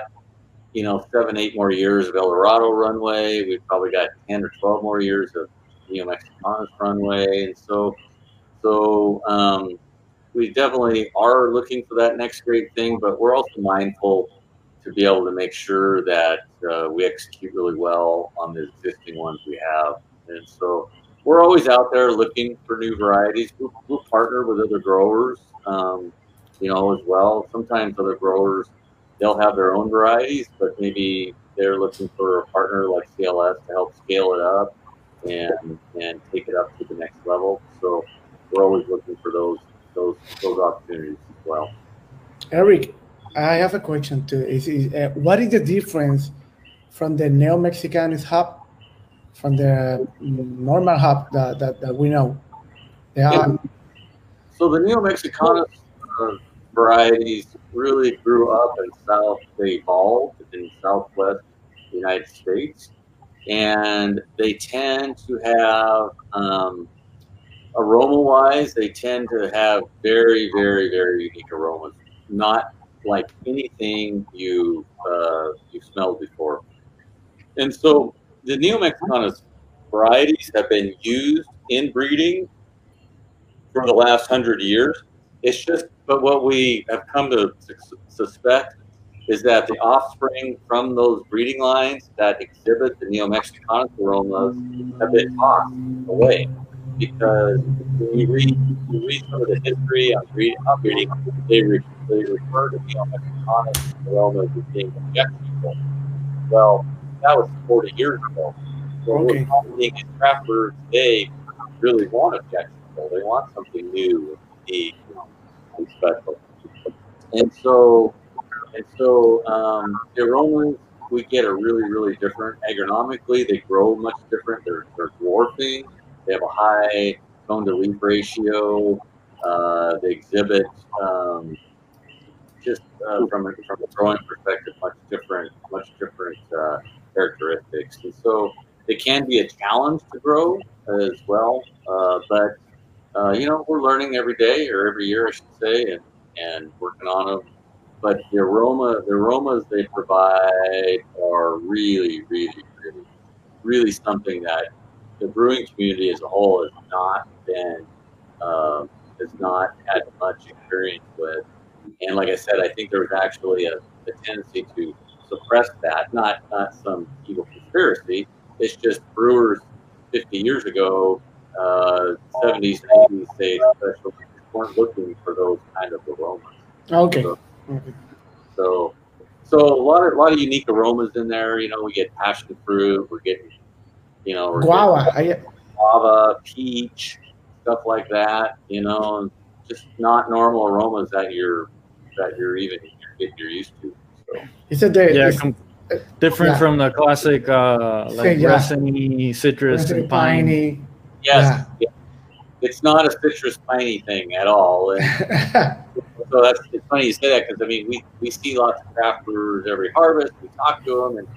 you know seven, eight more years of El Dorado runway. We've probably got ten or twelve more years of Neo Mexicanus runway, and so so um, we definitely are looking for that next great thing, but we're also mindful to be able to make sure that uh, we execute really well on the existing ones we have. And so we're always out there looking for new varieties. We'll, we'll partner with other growers, um, you know, as well. Sometimes other growers, they'll have their own varieties, but maybe they're looking for a partner like CLS to help scale it up and and take it up to the next level. So we're always looking for those those those opportunities as well.
Eric, I have a question too. Is, is uh, what is the difference from the Neo Mexicanus hub from the mm, normal hub that, that, that we know? They are,
So the Neo Mexicanus uh, varieties really grew up in South, they evolved in Southwest United States, and they tend to have um, aroma-wise, they tend to have very, very, very unique aromas, not like anything you uh, you smelled before. And so the Neo Mexicanus varieties have been used in breeding for the last hundred years. It's just, but what we have come to suspect is that the offspring from those breeding lines that exhibit the Neo-Mexicanus aromas have been tossed away because when you read, you read some of the history on breeding, on breeding they, re, they refer to Neo-Mexicanus aromas as being objectionable. Well, that was 40 years ago. So okay. we're finding in craft brewers today really want objectionable. They want something new, unique, and special. And so and so um, the aromas we get are really, really different. Agronomically, they grow much different. They're, they're dwarfing. They have a high cone to leaf ratio. Uh, they exhibit um, just uh, from a, from a growing perspective much different, much different uh, characteristics. And so they can be a challenge to grow as well. Uh, but uh, you know, we're learning every day or every year, I should say, and and working on them but the aroma, the aromas they provide are really, really, really, really something that the brewing community as a whole has not been, um, has not had much experience with. And like I said, I think there was actually a, a tendency to suppress that, not not some evil conspiracy. It's just brewers 50 years ago, uh, 70s 80s, they especially weren't looking for those kind of aromas.
Okay. So,
so, so a lot of a lot of unique aromas in there. You know, we get passion fruit. We're getting, you know, we're
guava,
getting guava, peach, stuff like that. You know, just not normal aromas that you're that you're even you're, you're used to. So.
You said that
yeah, com- different yeah. from the classic uh, like yeah. resiny, citrus, and piney.
Yes, yeah. yeah. it's not a citrus piney thing at all. And, so that's it's funny you say that because I mean we, we see lots of craft brewers every harvest. We talk to them, and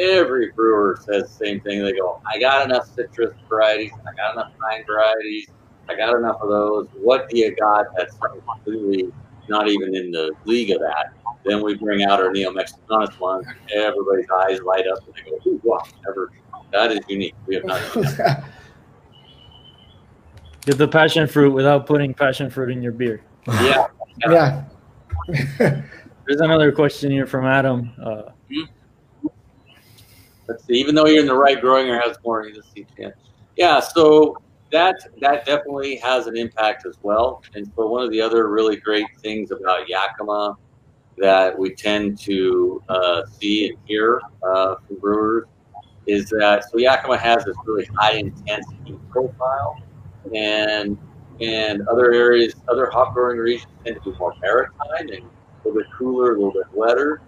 every brewer says the same thing. They go, "I got enough citrus varieties. I got enough pine varieties. I got enough of those. What do you got that's completely not even in the league of that?" Then we bring out our Neo Mexicanus ones. Everybody's eyes light up, and they go, "Ooh, wow! Never. That is unique. We have not."
Get the passion fruit without putting passion fruit in your beer.
Yeah,
yeah.
There's another question here from Adam. Uh,
Let's see. Even though you're in the right growing area, has more chance. Yeah. So that that definitely has an impact as well. And so one of the other really great things about Yakima that we tend to uh, see and hear uh, from brewers is that so Yakima has this really high intensity profile, and and other areas, other hop growing regions tend to be more maritime and a little bit cooler, a little bit wetter.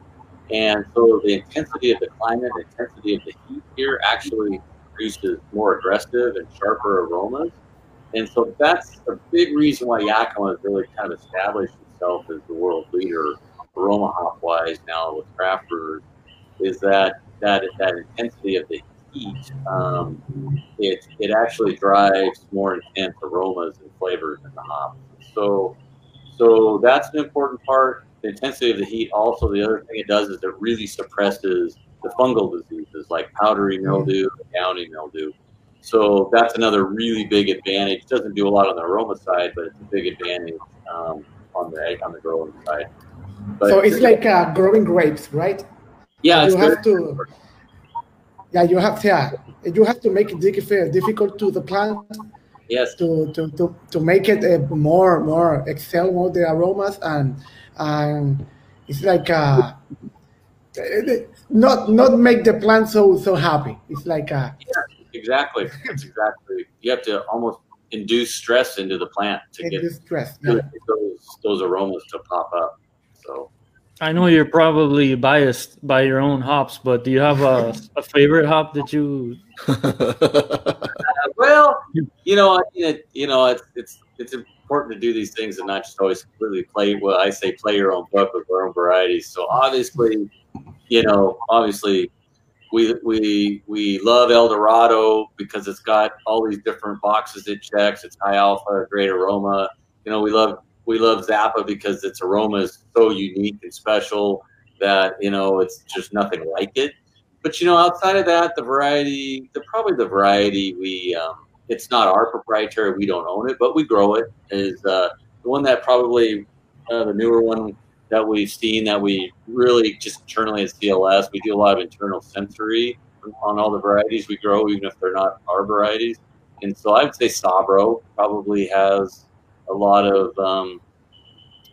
And so the intensity of the climate, the intensity of the heat here actually produces more aggressive and sharper aromas. And so that's a big reason why Yakima has really kind of established itself as the world leader aroma hop wise now with craft brewers is that that that intensity of the heat, um, it it actually drives more intense aromas and flavors in the hop. So so that's an important part. The intensity of the heat. Also, the other thing it does is it really suppresses the fungal diseases like powdery mildew, downy mildew. So that's another really big advantage. It doesn't do a lot on the aroma side, but it's a big advantage um, on the on the growing side.
But so it's like uh, growing grapes, right?
Yeah,
you have to yeah, you have yeah, you have to make it difficult to the plant.
Yes.
To to to, to make it uh, more more excel more the aromas and and it's like uh not not make the plant so so happy. It's like uh
yeah, exactly exactly. You have to almost induce stress into the plant to get
stress
yeah. those those aromas to pop up. So
I know you're probably biased by your own hops, but do you have a, a favorite hop that you?
uh, well, you know, it, you know, it's it's it's important to do these things and not just always completely play. Well, I say play your own book with your own varieties. So obviously, you know, obviously, we we we love El Dorado because it's got all these different boxes it checks. It's high alpha, great aroma. You know, we love we love Zappa because its aroma is so unique and special that you know it's just nothing like it. but you know, outside of that, the variety, the probably the variety we, um, it's not our proprietary. We don't own it, but we grow it. Is uh, the one that probably uh, the newer one that we've seen that we really just internally at CLS, we do a lot of internal sensory on all the varieties we grow, even if they're not our varieties. And so I would say Sabro probably has a lot of um,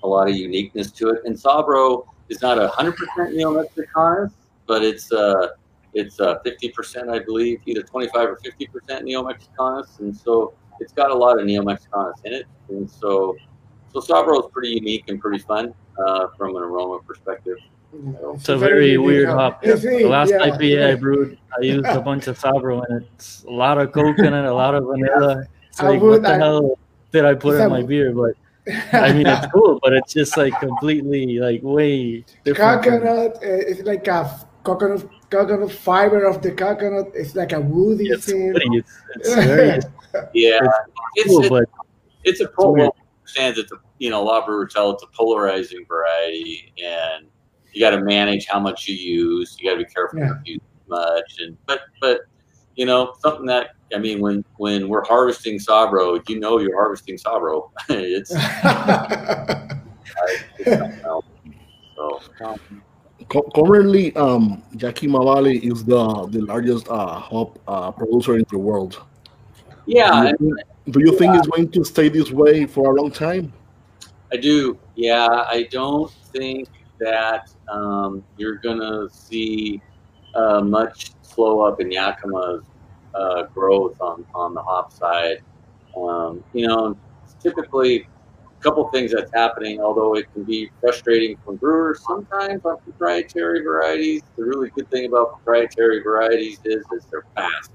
a lot of uniqueness to it. And Sabro is not a hundred percent neo-mexicanus, but it's uh, it's uh, 50%, I believe, either 25 or 50% neo-mexicanus, and so it's got a lot of neo-mexicanus in it. And so, so Sabro is pretty unique and pretty fun uh, from an aroma perspective.
It's a very weird hop. The last yeah. IPA I brewed, I used a bunch of Sabro, and it's a lot of coconut, a lot of vanilla. It's like, what the hell did I put in my beer? But I mean, it's cool, but it's just like completely like way
different. Coconut, it's like a coconut coconut fiber of the coconut. It's like a woody
it's
thing.
Woody. It's, it's very,
yeah,
it's, cool, it's, but
it's a cool. Understand that the you know a lot of brewers tell it's a polarizing variety, and you got to manage how much you use. You got to be careful yeah. not to use much, and but but you know something that I mean when when we're harvesting Sabro, you know you're harvesting Sabro. it's, it's so. Um,
currently, um, Yakima Valley is the the largest uh, hop uh, producer in the world.
Yeah.
Do you, think, do you think it's going to stay this way for a long time?
I do. Yeah, I don't think that um, you're going to see uh, much slow up in Yakima's uh, growth on, on the hop side. Um, you know, typically couple things that's happening, although it can be frustrating for brewers sometimes on proprietary varieties. The really good thing about proprietary varieties is, is they're fast.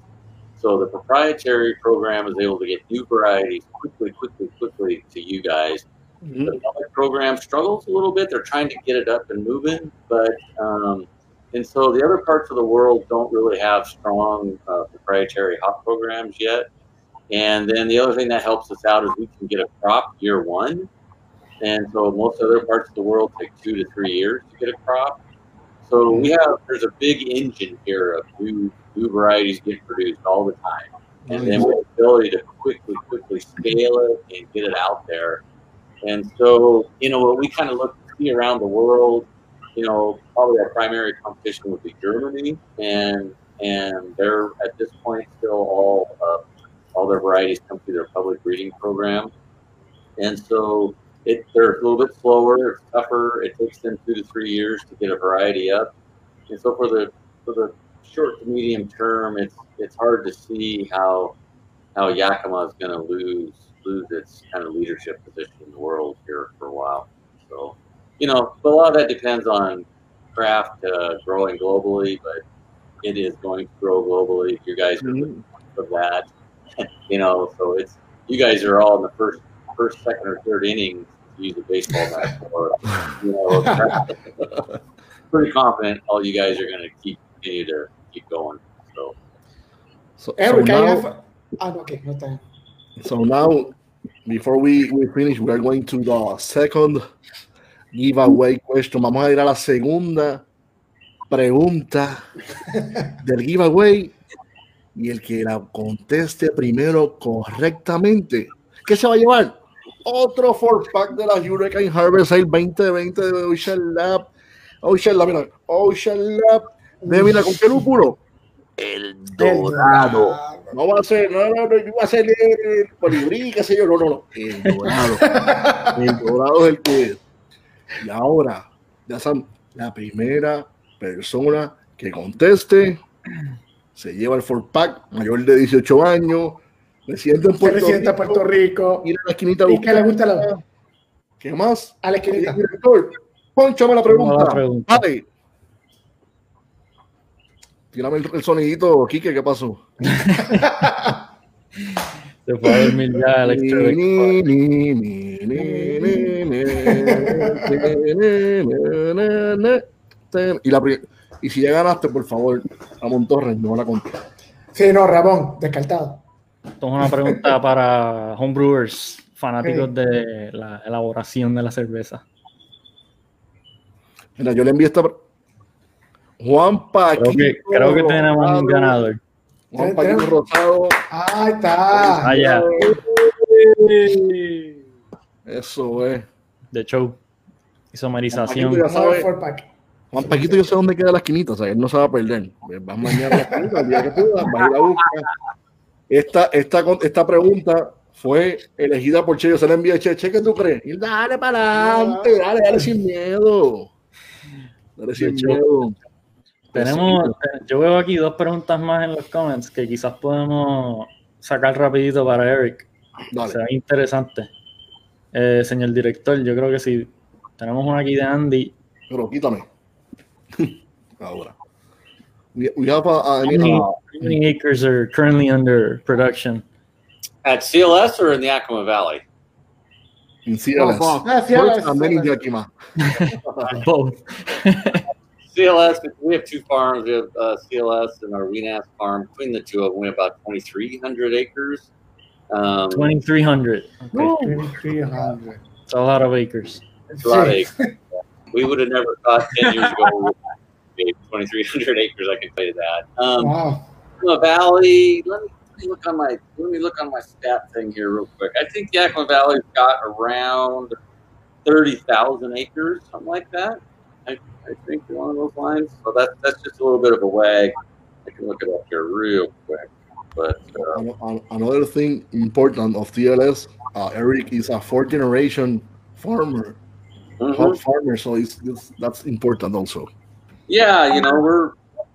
So the proprietary program is able to get new varieties quickly, quickly, quickly to you guys. Mm-hmm. The public program struggles a little bit. They're trying to get it up and moving, but um, and so the other parts of the world don't really have strong uh, proprietary hop programs yet. And then the other thing that helps us out is we can get a crop year one. And so most other parts of the world take two to three years to get a crop. So we have there's a big engine here of new new varieties getting produced all the time. And then the ability to quickly, quickly scale it and get it out there. And so, you know, what we kind of look see around the world, you know, probably our primary competition would be Germany, and and they're at this point still all uh, all their varieties come through their public breeding program. And so it, they're a little bit slower, it's tougher. It takes them two to three years to get a variety up. And so for the for the short to medium term, it's it's hard to see how how Yakima is going to lose lose its kind of leadership position in the world here for a while. So, you know, a lot of that depends on craft uh, growing globally, but it is going to grow globally. You guys are mm-hmm. of that. you know, so it's you guys are all in the first, first, second, or third inning to use a baseball bat for. you know, pretty confident all you guys are going to keep continue to keep going. So,
so,
Eric,
so now,
I have. Ah, okay, no time.
So now, before we, we finish, we are going to the second giveaway question. Vamos a ir a la segunda pregunta del giveaway y el que la conteste primero correctamente, ¿qué se va a llevar? Otro four pack de la Hurricane Harvest Sale 2020 de Ocean Lab. Ocean Lab, mira, Ocean Lab. De, mira, ¿con qué lúpulo? El dorado. No va a ser, no, no, no, va a ser el colibrí, qué sé yo, no, no, no. El dorado. el dorado es el que es. Y ahora, ya saben, la primera persona que conteste se lleva el four pack, mayor de 18 años, residente en Puerto,
residente Rico, Puerto Rico.
Ir a la esquinita
¿Y qué le gusta la...
¿Qué más?
A la esquinita.
Director, ponchame la pregunta. La pregunta. Vale. Tírame el, el sonidito, Quique, ¿qué pasó?
Se fue a dormir ya el
Y la y si ya ganaste, por favor, Ramón Torres, no la conté.
Sí, no, Ramón, descartado.
Esto es una pregunta para homebrewers, fanáticos de la elaboración de la cerveza.
Mira, yo le envié esta. Juan Paquito.
Creo que, creo que tenemos un ganador.
Juan Paquito Rosado.
Ahí está.
Ya.
Eso es.
De show. Isomerización.
Paquito ya sabe. Juan Paquito, yo sé dónde queda la esquinita, o sea, él no se va a perder. Pues Vas mañana a la esquinita, el día que puedas, vas a ir a buscar. Esta, esta, esta pregunta fue elegida por Che. Yo se la envié a Che. Che, ¿qué tú crees? Y dale para adelante, dale, dale sin miedo. Dale sin miedo.
Tenemos, yo veo aquí dos preguntas más en los comments que quizás podemos sacar rapidito para Eric.
Dale.
Se ve interesante. Eh, señor director, yo creo que sí. Tenemos una aquí de Andy.
Pero quítame. Ahora. We, we have a, a-
How many,
a-
how many acres are currently under production?
At CLS or in the Yakima Valley?
in CLS.
Oh,
Ah, sí,
First
ah,
and then in. Yakima.
Both.
CLS, we have two farms. We have uh, CLS and our Wenas farm. Between the two of them, we have about 2,300 acres. Um,
2,300. Okay.
2300.
It's a lot of acres.
It's a lot of acres. We would have never thought 10 years ago we 2,300 acres. I could you that. Um,
Wow.
Yakima Valley. Let me, let me look on my let me look on my stat thing here real quick. I think Yakima Valley's got around thirty thousand acres, something like that. I, I think along those lines. So that that's just a little bit of a wag. I can look it up here real quick. But uh,
an- Another thing important of CLS, uh, Eric is a fourth generation farmer,
mhm.
hop farmer, so it's, it's, that's important also.
yeah, you know we're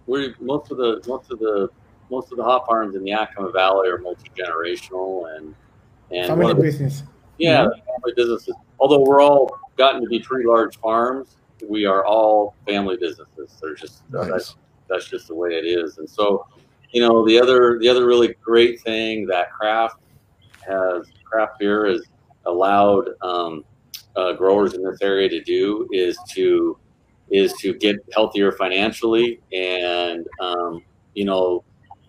we most of the most of the most of the hop farms in the Yakima Valley are multi generational and and one
Family
of the
business.
Yeah, family businesses. Although we're all gotten to be pretty large farms, we are all family businesses. They're just uh, that's, that's just the way it is. And so, you know, the other the other really great thing that craft has craft beer has allowed um, uh, growers in this area to do is to is to get healthier financially. And um, you know,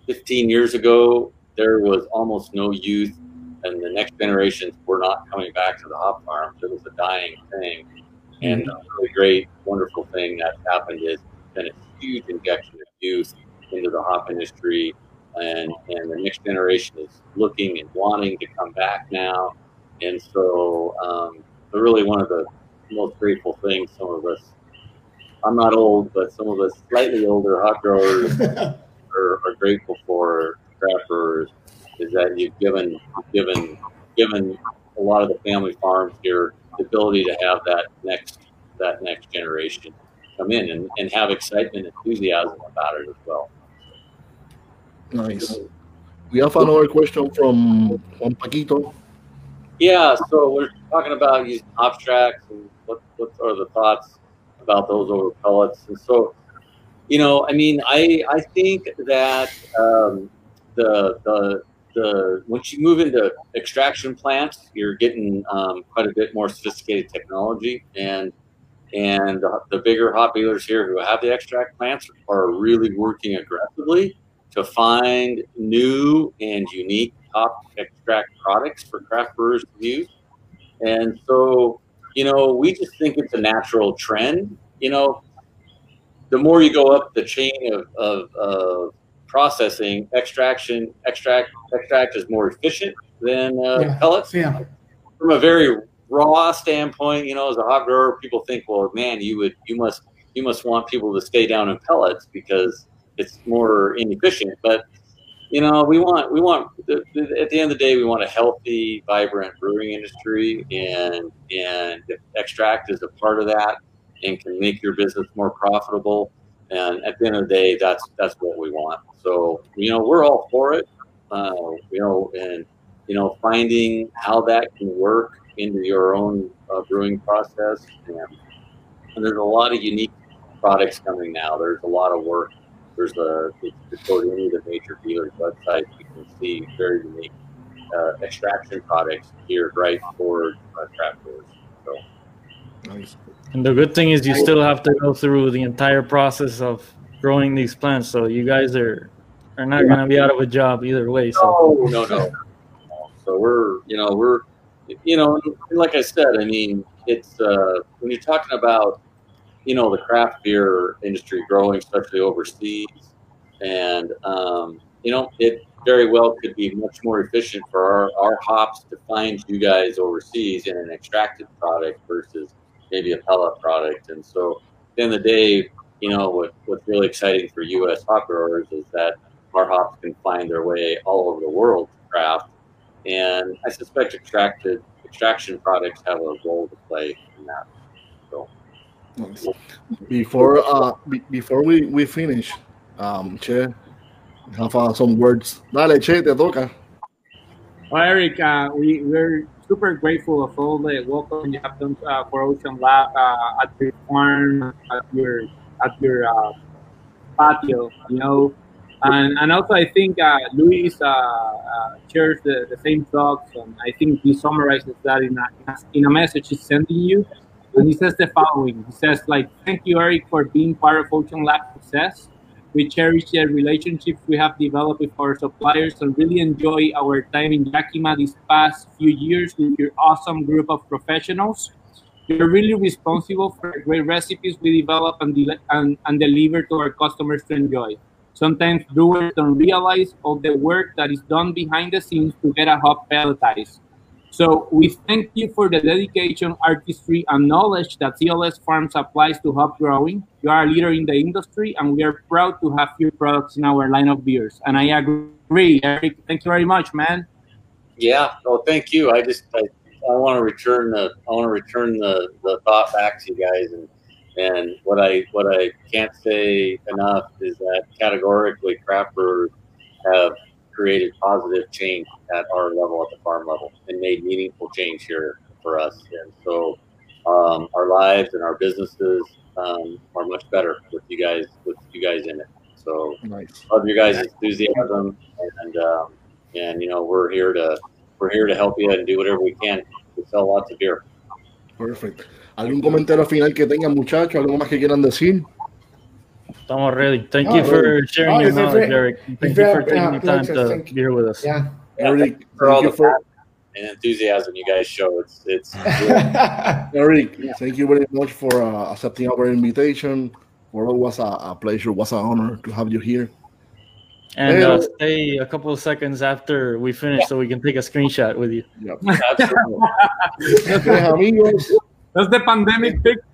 15 years ago, there was almost no youth and the next generations were not coming back to the hop farms. It was a dying thing. And a really great, wonderful thing that happened is been a huge injection of youth into the hop industry. And, and the next generation is looking and wanting to come back now. And so, um, but really, one of the most grateful things some of us, I'm not old, but some of us slightly older hop growers are, are grateful for craft brewers is that you've given given given a lot of the family farms here the ability to have that next that next generation come in and, and have excitement and enthusiasm about it as well.
Nice. We have another question from Juan Paquito.
Yeah, so we're talking about using abstracts and what what are the thoughts about those over pellets. And so, you know, I mean, I I think that um, the the the once you move into extraction plants, you're getting um, quite a bit more sophisticated technology, and and the, the bigger hop dealers here who have the extract plants are really working aggressively to find new and unique hop extract products for craft brewers to use. And so, you know, we just think it's a natural trend. You know, the more you go up the chain of, of, of processing, extraction, extract, extract is more efficient than uh,
Yeah.
pellets.
Yeah.
From a very raw standpoint, you know, as a hop grower, people think, well, man, you would, you must, you must want people to stay down in pellets because it's more inefficient. But you know, we want we want at the end of the day, we want a healthy, vibrant brewing industry, and and extract is a part of that, and can make your business more profitable. And at the end of the day, that's that's what we want. So you know, we're all for it. Uh, you know, and you know, finding how that can work into your own uh, brewing process, and, and there's a lot of unique products coming now. There's a lot of work there's a if you go to any of the major dealers' websites, you can see very unique uh, extraction products geared right for uh, craft. So
Nice.
And the good thing is you still have to go through the entire process of growing these plants. So you guys are are not going to be out of a job either way. So
no, no, no. So we're you know we're you know like I said, I mean it's uh, when you're talking about you know, the craft beer industry growing, especially overseas. And, um, you know, it very well could be much more efficient for our, our hops to find you guys overseas in an extracted product versus maybe a pellet product. And so at the end of the day, you know, what, what's really exciting for U.S. hop growers is that our hops can find their way all over the world to craft. And I suspect extracted extraction products have a role to play in that.
Before uh be, before we, we finish, um Che, have uh, some words. Dale, Che, te toca.
Well, Eric, uh, we, we're super grateful of all the welcome you have done uh, for Ocean Lab uh, at your farm, at your at your uh, patio, you know. And, and also, I think uh, Luis uh, uh, shares the, the same thoughts, and I think he summarizes that in a, in a message he's sending you. And he says the following He says, like, thank you, Eric, for being part of Ocean Lab success. We cherish the relationships we have developed with our suppliers and really enjoy our time in Yakima these past few years with your awesome group of professionals. You're really responsible for great recipes we develop and, de- and, and deliver to our customers to enjoy. Sometimes brewers don't realize all the work that is done behind the scenes to get a hop pelletized. So we thank you for the dedication, artistry, and knowledge that CLS Farms applies to hop growing. You are a leader in the industry, and we are proud to have your products in our line of beers. And I agree, Eric. Thank you very much, man.
Yeah. Well, thank you. I just I, I want to return the I want to return the, the thought back to you guys and and what I what I can't say enough is that categorically craft brewers have created positive change at our level, at the farm level, and made meaningful change here for us. And so um, our lives and our businesses um, are much better with you guys with you guys in it. So nice. love your guys' enthusiasm, and um, and you know we're here to we're here to help you and do whatever we can to sell lots of beer.
Perfect. ¿Algún comentario final que tengan, muchachos? ¿Algo más que quieran decir?
Estamos ready. Thank no, you for sharing oh, your knowledge, very, Eric. Thank you for taking the time to be here with us.
Yeah.
Eric, for all the for, and enthusiasm you guys show. It's it's.
Eric, yeah. thank you very much for uh, accepting our invitation. For it was a, a pleasure, was an honor to have you here.
And uh, stay a couple of seconds after we finish yeah. so we can take a screenshot with you.
Yep. amigos.
That's the pandemic picture.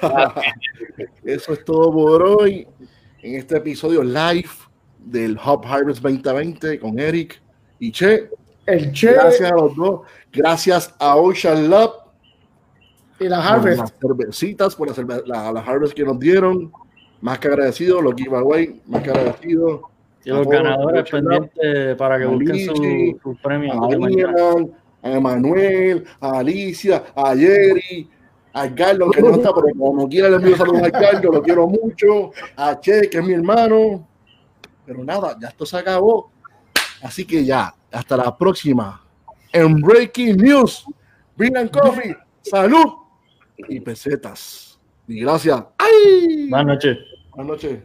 Eso es todo por hoy en este episodio live del Hub Harvest 2020 con Eric y Che.
El Che.
Gracias a los dos. Gracias a Ocean Lab.
Y la Harvest.
Por las cervecitas, por la, la, Harvest que nos dieron. Más que agradecido, los giveaway, más que agradecido.
Y los ganadores pendientes para que busquen su, su premio.
A, a Emanuel, a Alicia, a Jerry, a Carlos, que no está, pero como quiera le envío saludos a Carlos, lo quiero mucho, a Che, que es mi hermano. Pero nada, ya esto se acabó. Así que ya, hasta la próxima. En Breaking News, and Coffee, salud y pesetas. Y gracias. ¡Ay!
Buenas noches.
Buenas noches.